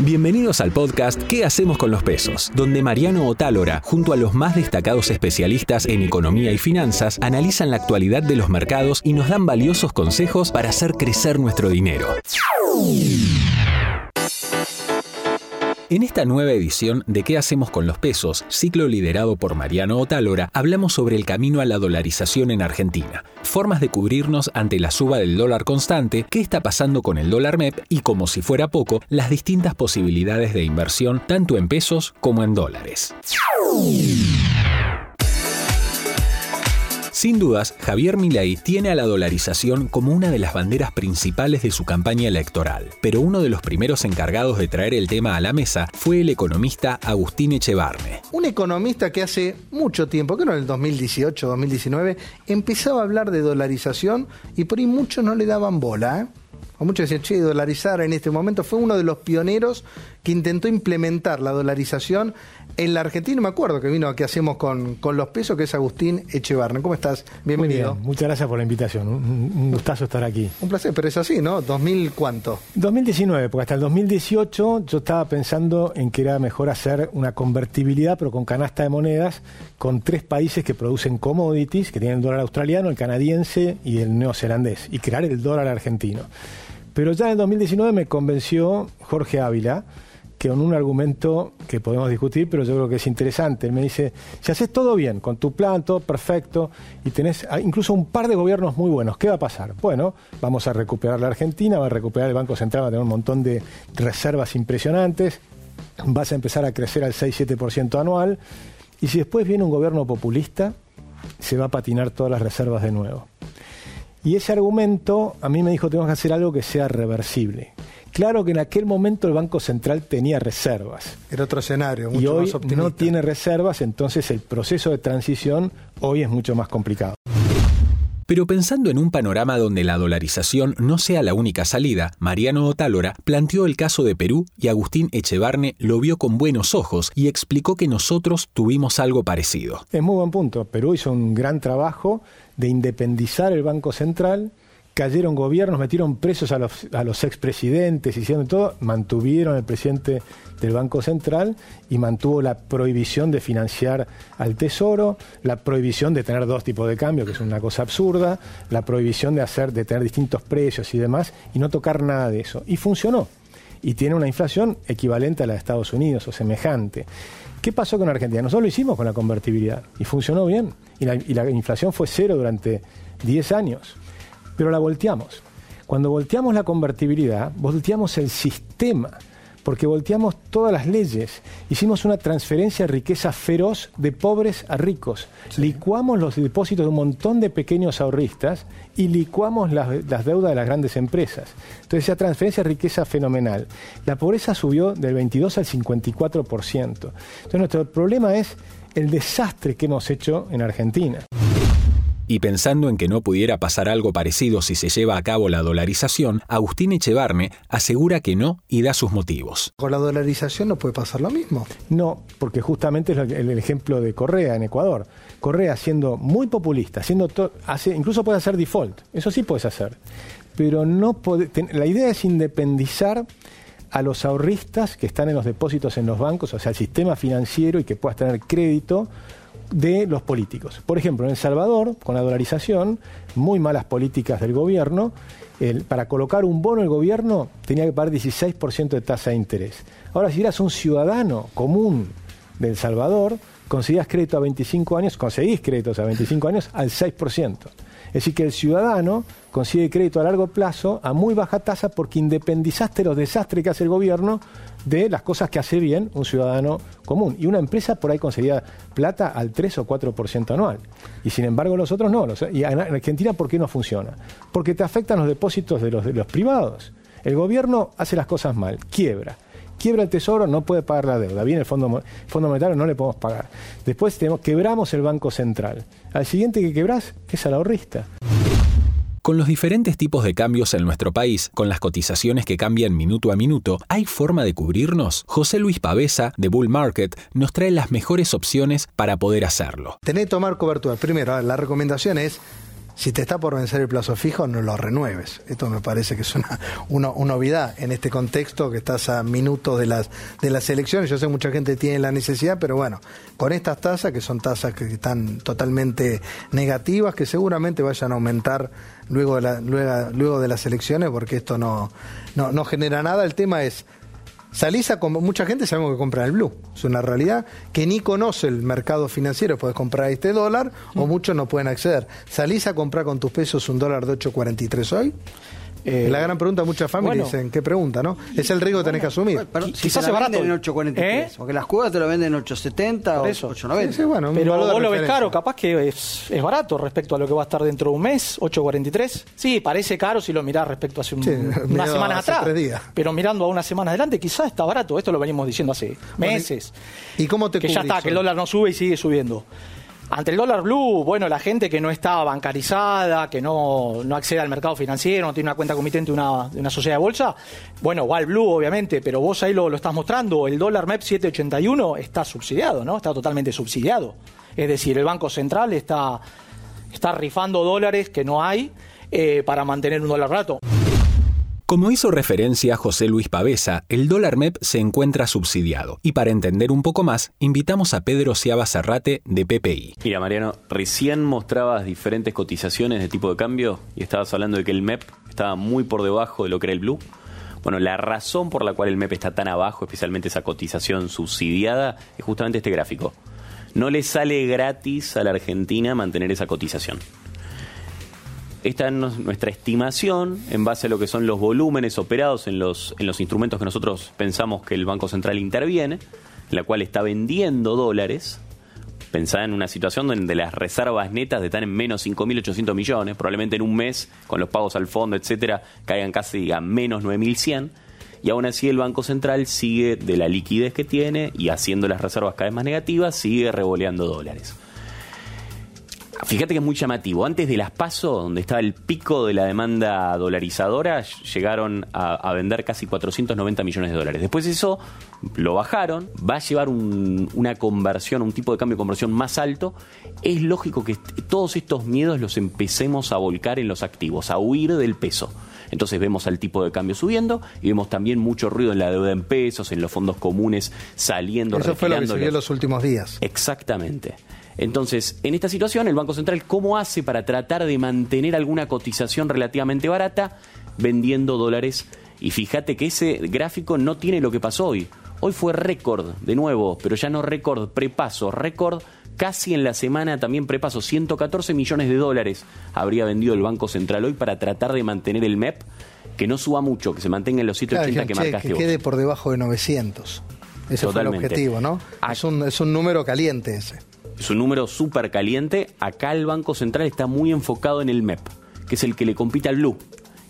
Bienvenidos al podcast ¿Qué hacemos con los pesos? Donde Mariano Otálora, junto a los más destacados especialistas en economía y finanzas, analizan la actualidad de los mercados y nos dan valiosos consejos para hacer crecer nuestro dinero. En esta nueva edición de ¿Qué hacemos con los pesos? Ciclo liderado por Mariano Otálora, hablamos sobre el camino a la dolarización en Argentina, formas de cubrirnos ante la suba del dólar constante, qué está pasando con el dólar MEP y, como si fuera poco, las distintas posibilidades de inversión tanto en pesos como en dólares. Sin dudas, Javier Milei tiene a la dolarización como una de las banderas principales de su campaña electoral, pero uno de los primeros encargados de traer el tema a la mesa fue el economista Agustín Echevarne. Un economista que hace mucho tiempo, no en el 2018, 2019, empezaba a hablar de dolarización y por ahí muchos no le daban bola. ¿eh? O muchos decían, che, dolarizar en este momento fue uno de los pioneros que intentó implementar la dolarización en la Argentina. Me acuerdo que vino a hacemos con, con los pesos, que es Agustín Echevarne. ¿Cómo estás? Bienvenido. Muchas gracias por la invitación. Un, gustazo estar aquí. Un placer, pero es así, ¿no? ¿2000 cuánto? 2019, porque hasta el 2018 yo estaba pensando en que era mejor hacer una convertibilidad, pero con canasta de monedas, con tres países que producen commodities, que tienen el dólar australiano, el canadiense y el neozelandés, y crear el dólar argentino. Pero ya en el 2019 me convenció Jorge Ávila, que con un argumento que podemos discutir, pero yo creo que es interesante. Él me dice, si haces todo bien, con tu plan, todo perfecto, y tenés incluso un par de gobiernos muy buenos, ¿qué va a pasar? Bueno, vamos a recuperar la Argentina, va a recuperar el Banco Central, va a tener un montón de reservas impresionantes, vas a empezar a crecer al 6-7% anual, y si después viene un gobierno populista, se va a patinar todas las reservas de nuevo. Y ese argumento a mí me dijo, tenemos que hacer algo que sea reversible. Claro que en aquel momento el Banco Central tenía reservas. Era otro escenario, mucho y hoy no tiene reservas, entonces el proceso de transición hoy es mucho más complicado. Pero pensando en un panorama donde la dolarización no sea la única salida, Mariano Otálora planteó el caso de Perú y Agustín Echevarne lo vio con buenos ojos y explicó que nosotros tuvimos algo parecido. Es muy buen punto. Perú hizo un gran trabajo de independizar el Banco Central cayeron gobiernos, metieron presos a los, a los expresidentes, hicieron todo, mantuvieron el presidente del Banco Central y mantuvo la prohibición de financiar al Tesoro, la prohibición de tener dos tipos de cambio, que es una cosa absurda, la prohibición de hacer, de tener distintos precios y demás, y no tocar nada de eso. Y funcionó. Y tiene una inflación equivalente a la de Estados Unidos o semejante. ¿Qué pasó con Argentina? Nosotros lo hicimos con la convertibilidad y funcionó bien. Y la, la inflación fue cero durante 10 años pero la volteamos. Cuando volteamos la convertibilidad, volteamos el sistema, porque volteamos todas las leyes. Hicimos una transferencia de riqueza feroz de pobres a ricos. Licuamos los depósitos de un montón de pequeños ahorristas y licuamos las, deudas de las grandes empresas. Entonces, esa transferencia de riqueza fenomenal. La pobreza subió del 22 al 54%. Entonces, nuestro problema es el desastre que hemos hecho en Argentina. Y pensando en que no pudiera pasar algo parecido si se lleva a cabo la dolarización, Agustín Echevarne asegura que no y da sus motivos. ¿Con la dolarización no puede pasar lo mismo? No, porque justamente es el ejemplo de Correa en Ecuador. Correa siendo muy populista, siendo hace, incluso puede hacer default, eso sí puedes hacer. Pero no la idea es independizar a los ahorristas que están en los depósitos en los bancos, o sea, el sistema financiero y que puedas tener crédito de los políticos. Por ejemplo, en El Salvador, con la dolarización, muy malas políticas del gobierno, para colocar un bono el gobierno tenía que pagar 16% de tasa de interés. Ahora, si eras un ciudadano común de El Salvador, conseguías crédito a 25 años, conseguís créditos a 25 años al 6%. Es decir, que el ciudadano consigue crédito a largo plazo a muy baja tasa porque independizaste los desastres que hace el gobierno de las cosas que hace bien un ciudadano común. Y una empresa por ahí conseguía plata al 3 o 4% anual. Y sin embargo los otros no. y en Argentina, ¿por qué no funciona? Porque te afectan los depósitos de los, de los privados. El gobierno hace las cosas mal, quiebra quiebra el tesoro, no puede pagar la deuda. Viene el fondo, fondo monetario, no le podemos pagar. Después tenemos, quebramos el Banco Central. Al siguiente que quebrás es al ahorrista. Con los diferentes tipos de cambios en nuestro país, con las cotizaciones que cambian minuto a minuto, ¿hay forma de cubrirnos? José Luis Pavesa, de Bull Market, nos trae las mejores opciones para poder hacerlo. Tenés que tomar cobertura. Primero, la recomendación es si te está por vencer el plazo fijo, no lo renueves. Esto me parece que es una, una, una novedad en este contexto que estás a minutos de las, de las elecciones. Yo sé que mucha gente tiene la necesidad, pero bueno, con estas tasas, que son tasas que están totalmente negativas, que seguramente vayan a aumentar luego de, la, luego, luego de las elecciones, porque esto no, no, no genera nada. El tema es Salís a mucha gente sabemos que compra el blue. Es una realidad que ni conoce el mercado financiero. Puedes comprar este dólar o mm. muchos no pueden acceder. ¿Salís a comprar con tus pesos un dólar de 8.43 hoy? Eh, la gran pregunta, muchas familias dicen, ¿qué pregunta, no? Es el riesgo que tenés que asumir. quizás se barato. en 8.43, ¿Eh? porque las cuotas te lo venden en 8.70 o 8.90. Pero vos lo ves caro, capaz que es, es, barato respecto a lo que va a estar dentro de un mes, 8.43. Sí, parece caro si lo mirás respecto a hace un, unas semanas atrás. Días. Pero mirando a una semana adelante, quizás está barato. Esto lo venimos diciendo hace meses. ¿Y cómo te Que ya está, que el dólar no sube y sigue subiendo. Ante el dólar blue, bueno, la gente que no está bancarizada, que no, no accede al mercado financiero, no tiene una cuenta comitente de una, sociedad de bolsa, bueno, igual blue, obviamente, pero vos ahí lo, lo estás mostrando, el dólar MEP 781 está subsidiado, ¿no? Está totalmente subsidiado. Es decir, el Banco Central está, está rifando dólares que no hay eh, para mantener un dólar rato. Como hizo referencia José Luis Pavesa, el dólar MEP se encuentra subsidiado. Y para entender un poco más, invitamos a Pedro Ciaba Serrate de PPI. Mira, Mariano, recién mostrabas diferentes cotizaciones de tipo de cambio y estabas hablando de que el MEP estaba muy por debajo de lo que era el Blue. Bueno, la razón por la cual el MEP está tan abajo, especialmente esa cotización subsidiada, es justamente este gráfico. No le sale gratis a la Argentina mantener esa cotización. Esta es nuestra estimación en base a lo que son los volúmenes operados en los, en los instrumentos que nosotros pensamos que el Banco Central interviene, en la cual está vendiendo dólares. Pensá en una situación donde las reservas netas están en menos 5.800 millones, probablemente en un mes, con los pagos al fondo, etcétera, caigan casi a menos 9.100. Y aún así el Banco Central sigue de la liquidez que tiene y haciendo las reservas cada vez más negativas, sigue revoleando dólares. Fíjate que es muy llamativo. Antes de las PASO, donde estaba el pico de la demanda dolarizadora, llegaron a, vender casi 490 millones de dólares. Después eso lo bajaron, va a llevar una conversión, un tipo de cambio de conversión más alto. Es lógico que todos estos miedos los empecemos a volcar en los activos, a huir del peso. Entonces vemos al tipo de cambio subiendo y vemos también mucho ruido en la deuda en pesos, en los fondos comunes saliendo. Eso fue lo que se vio en los últimos días. Exactamente. Entonces, en esta situación, el Banco Central, ¿cómo hace para tratar de mantener alguna cotización relativamente barata vendiendo dólares? Y fíjate que ese gráfico no tiene lo que pasó hoy. Hoy fue récord, de nuevo, pero ya no récord, prepaso, récord casi en la semana también prepaso, 114 millones de dólares habría vendido el Banco Central hoy para tratar de mantener el MEP, que no suba mucho, que se mantenga en los 780 que marcaste Que quede por debajo de 900. Ese fue el objetivo, ¿no? Es un, es un número caliente ese es un número súper caliente. Acá el Banco Central está muy enfocado en el MEP, que es el que le compite al Blue.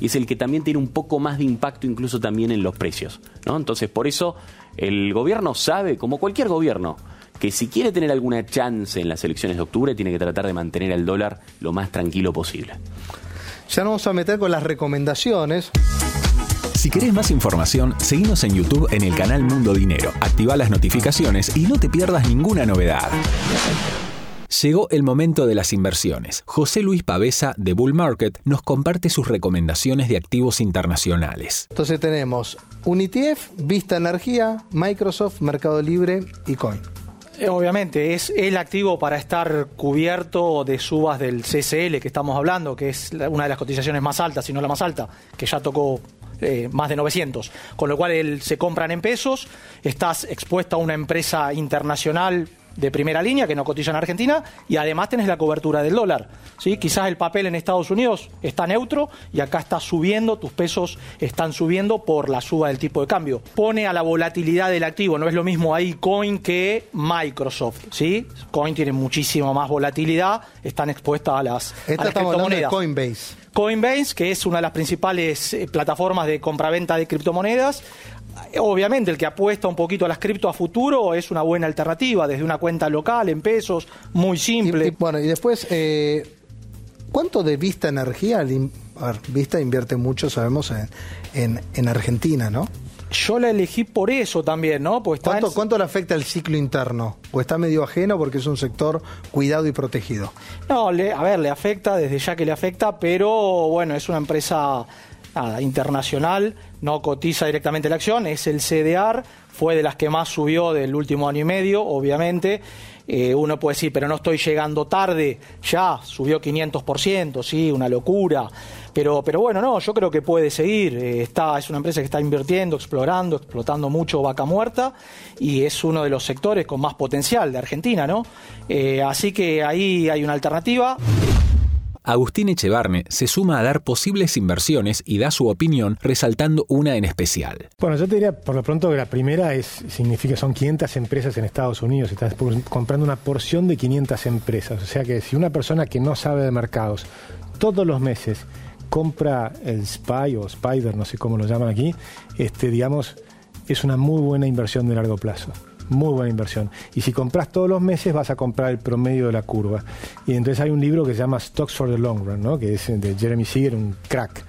Y es el que también tiene un poco más de impacto incluso también en los precios. ¿no? Entonces, por eso el gobierno sabe, como cualquier gobierno, que si quiere tener alguna chance en las elecciones de octubre, tiene que tratar de mantener el dólar lo más tranquilo posible. Ya nos vamos a meter con las recomendaciones. Si querés más información, seguimos en YouTube en el canal Mundo Dinero. Activa las notificaciones y no te pierdas ninguna novedad. Llegó el momento de las inversiones. José Luis Pavesa de Bull Market nos comparte sus recomendaciones de activos internacionales. Entonces tenemos Unitf, Vista Energía, Microsoft, Mercado Libre y Coin. Eh, obviamente, es el activo para estar cubierto de subas del CCL que estamos hablando, que es una de las cotizaciones más altas, si no la más alta, que ya tocó eh, más de 900. Con lo cual él, se compran en pesos, estás expuesta a una empresa internacional de primera línea que no cotiza en Argentina y además tenés la cobertura del dólar. ¿sí? Quizás el papel en Estados Unidos está neutro y acá está subiendo, tus pesos están subiendo por la suba del tipo de cambio. Pone a la volatilidad del activo, no es lo mismo ahí Coin que Microsoft. ¿sí? Coin tiene muchísima más volatilidad, están expuestas a las, Esta criptomonedas. Coinbase. Coinbase, que es una de las principales eh, plataformas de compraventa de criptomonedas, Obviamente, el que apuesta un poquito a las cripto a futuro es una buena alternativa, desde una cuenta local, en pesos, muy simple. bueno, y después, eh, ¿cuánto de Vista Energía? Vista invierte mucho, sabemos, en, en, Argentina, ¿no? Yo la elegí por eso también, ¿no? Pues ¿Cuánto, ¿Cuánto le afecta el ciclo interno? ¿O está medio ajeno porque es un sector cuidado y protegido? No, le, a ver, le afecta, desde ya que le afecta, pero bueno, es una empresa internacional, no cotiza directamente la acción, es el CDR, fue de las que más subió del último año y medio, obviamente. Eh, uno puede decir, pero no estoy llegando tarde, ya subió 500%, sí, una locura. Pero, pero bueno, no, yo creo que puede seguir. Eh, está, es una empresa que está invirtiendo, explorando, explotando mucho vaca muerta y es uno de los sectores con más potencial de Argentina, ¿no? Eh, así que ahí hay una alternativa. Agustín Echevarne se suma a dar posibles inversiones y da su opinión resaltando una en especial. Bueno, yo te diría por lo pronto que la primera es significa son 500 empresas en Estados Unidos, estás comprando una porción de 500 empresas, o sea que si una persona que no sabe de mercados todos los meses compra el SPY o Spider, no sé cómo lo llaman aquí, este digamos es una muy buena inversión de largo plazo muy buena inversión. Y si compras todos los meses vas a comprar el promedio de la curva. Y entonces hay un libro que se llama Stocks for the Long Run, ¿no? que es de Jeremy Seeger, un crack.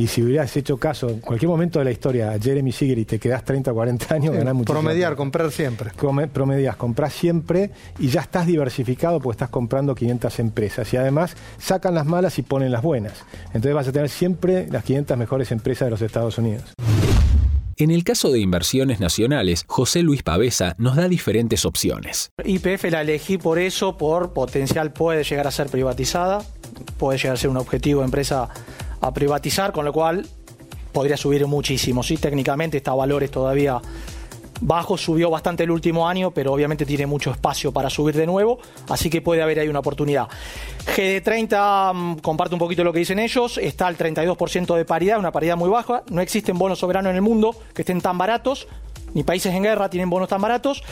Y si hubieras hecho caso en cualquier momento de la historia a Jeremy Seeger y te quedas 30 o 40 años, ganás mucho. Promediar, comprar siempre. promedias, compras siempre y ya estás diversificado porque estás comprando 500 empresas. Y además sacan las malas y ponen las buenas. Entonces vas a tener siempre las 500 mejores empresas de los Estados Unidos. En el caso de inversiones nacionales, José Luis Pavesa nos da diferentes opciones. IPF la elegí por eso, por potencial puede llegar a ser privatizada, puede llegar a ser un objetivo de empresa a privatizar, con lo cual podría subir muchísimo. Sí, técnicamente está a valores todavía Bajo subió bastante el último año, pero obviamente tiene mucho espacio para subir de nuevo, así que puede haber ahí una oportunidad. GD30, mm, comparte un poquito lo que dicen ellos, está al 32% de paridad, una paridad muy baja, no existen bonos soberanos en el mundo que estén tan baratos, ni países en guerra tienen bonos tan baratos.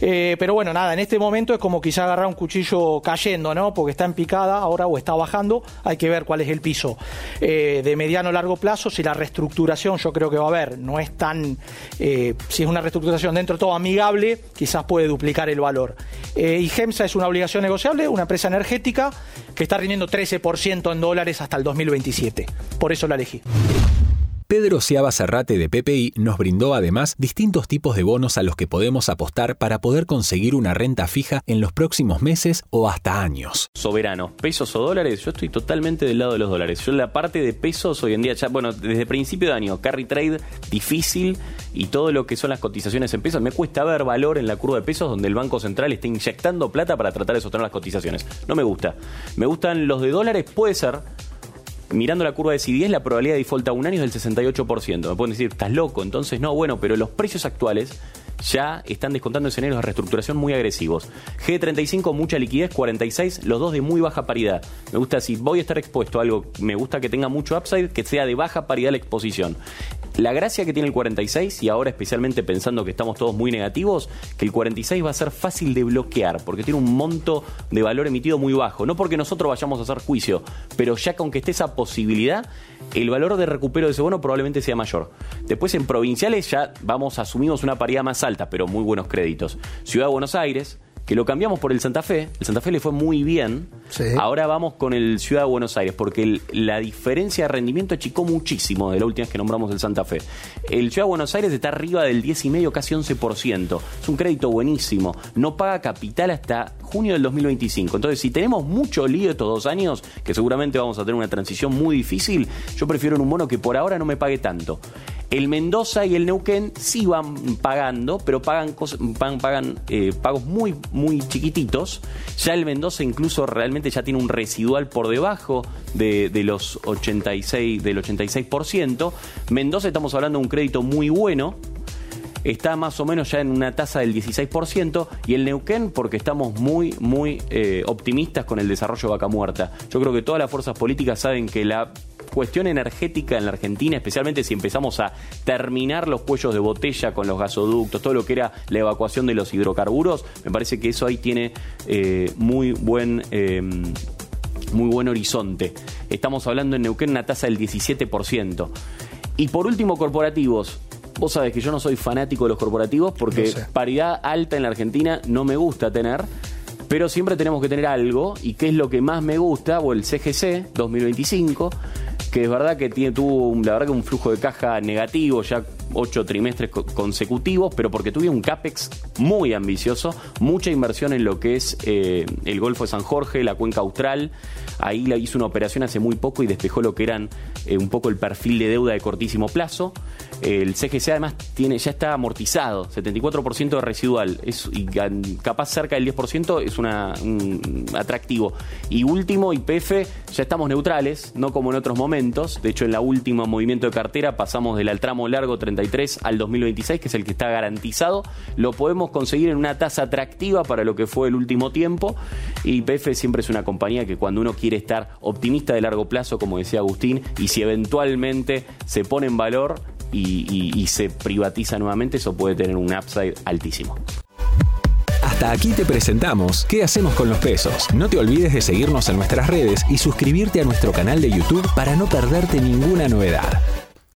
Eh, pero bueno, nada, en este momento es como quizá agarrar un cuchillo cayendo, ¿no? Porque está en picada ahora o está bajando, hay que ver cuál es el piso. Eh, de mediano a largo plazo, si la reestructuración yo creo que va a haber, no es tan, eh, si es una reestructuración dentro de todo amigable, quizás puede duplicar el valor. y GEMSA es una obligación negociable, una empresa energética que está rindiendo 13% en dólares hasta el 2027. Por eso la elegí. Pedro Ciaba Serrate de PPI nos brindó además distintos tipos de bonos a los que podemos apostar para poder conseguir una renta fija en los próximos meses o hasta años. Soberano, pesos o dólares, yo estoy totalmente del lado de los dólares. Yo la parte de pesos hoy en día, ya, bueno, desde principio de año, carry trade difícil y todo lo que son las cotizaciones en pesos, me cuesta ver valor en la curva de pesos donde el Banco Central está inyectando plata para tratar de sostener las cotizaciones. No me gusta. Me gustan los de dólares, puede ser, mirando la curva de CDS, la probabilidad de default a un año es del 68%. Me pueden decir, estás loco, entonces no, bueno, pero los precios actuales ya están descontando escenarios de reestructuración muy agresivos. G35, mucha liquidez, 46, los dos de muy baja paridad. Me gusta, si voy a estar expuesto a algo, me gusta que tenga mucho upside, que sea de baja paridad la exposición. La gracia que tiene el 46, y ahora especialmente pensando que estamos todos muy negativos, que el 46 va a ser fácil de bloquear, porque tiene un monto de valor emitido muy bajo. No porque nosotros vayamos a hacer juicio, pero ya que aunque esté esa posibilidad, el valor de recupero de ese bono probablemente sea mayor. Después en provinciales ya vamos, asumimos una paridad más alta, pero muy buenos créditos. Ciudad de Buenos Aires, que lo cambiamos por el Santa Fe. El Santa Fe le fue muy bien. Ahora vamos con el Ciudad de Buenos Aires, porque la diferencia de rendimiento achicó muchísimo de la última vez que nombramos el Santa Fe. El Ciudad de Buenos Aires está arriba del 10,5, casi 11%. Es un crédito buenísimo. No paga capital hasta junio del 2025. Entonces, si tenemos mucho lío estos dos años, que seguramente vamos a tener una transición muy difícil, yo prefiero en un bono que por ahora no me pague tanto. El Mendoza y el Neuquén sí van pagando, pero pagan, pagan eh, pagos muy, muy chiquititos. Ya el Mendoza incluso realmente ya tiene un residual por debajo de, los 86, del 86%. Mendoza estamos hablando de un crédito muy bueno, está más o menos ya en una tasa del 16% y el Neuquén porque estamos muy, muy eh, optimistas con el desarrollo de Vaca Muerta. Yo creo que todas las fuerzas políticas saben que la cuestión energética en la Argentina, especialmente si empezamos a terminar los cuellos de botella con los gasoductos, todo lo que era la evacuación de los hidrocarburos, me parece que eso ahí tiene eh, muy buen... Em, muy buen horizonte. Estamos hablando en Neuquén una tasa del 17%. Y por último, corporativos. Vos sabés que yo no soy fanático de los corporativos porque paridad alta en la Argentina no me gusta tener. Pero siempre tenemos que tener algo, y qué es lo que más me gusta, o el CGC 2025, que es verdad que tiene, tuvo la verdad que un flujo de caja negativo, ya ocho trimestres consecutivos, pero porque tuve un CAPEX muy ambicioso, mucha inversión en lo que es eh, el Golfo de San Jorge, la cuenca austral. Ahí la hizo una operación hace muy poco y despejó lo que eran eh, un poco el perfil de deuda de cortísimo plazo. El CGC además tiene, ya está amortizado, 74% de residual, es, y capaz cerca del 10% es un atractivo. Y último, IPF, ya estamos neutrales, no como en otros momentos. De hecho, en la última movimiento de cartera pasamos del tramo largo 33 al 2026, que es el que está garantizado. Lo podemos conseguir en una tasa atractiva para lo que fue el último tiempo. Y IPF siempre es una compañía que cuando uno quiere estar optimista de largo plazo, como decía Agustín, y si eventualmente se pone en valor, y, se privatiza nuevamente, eso puede tener un upside altísimo. Hasta aquí te presentamos qué hacemos con los pesos. No te olvides de seguirnos en nuestras redes y suscribirte a nuestro canal de YouTube para no perderte ninguna novedad.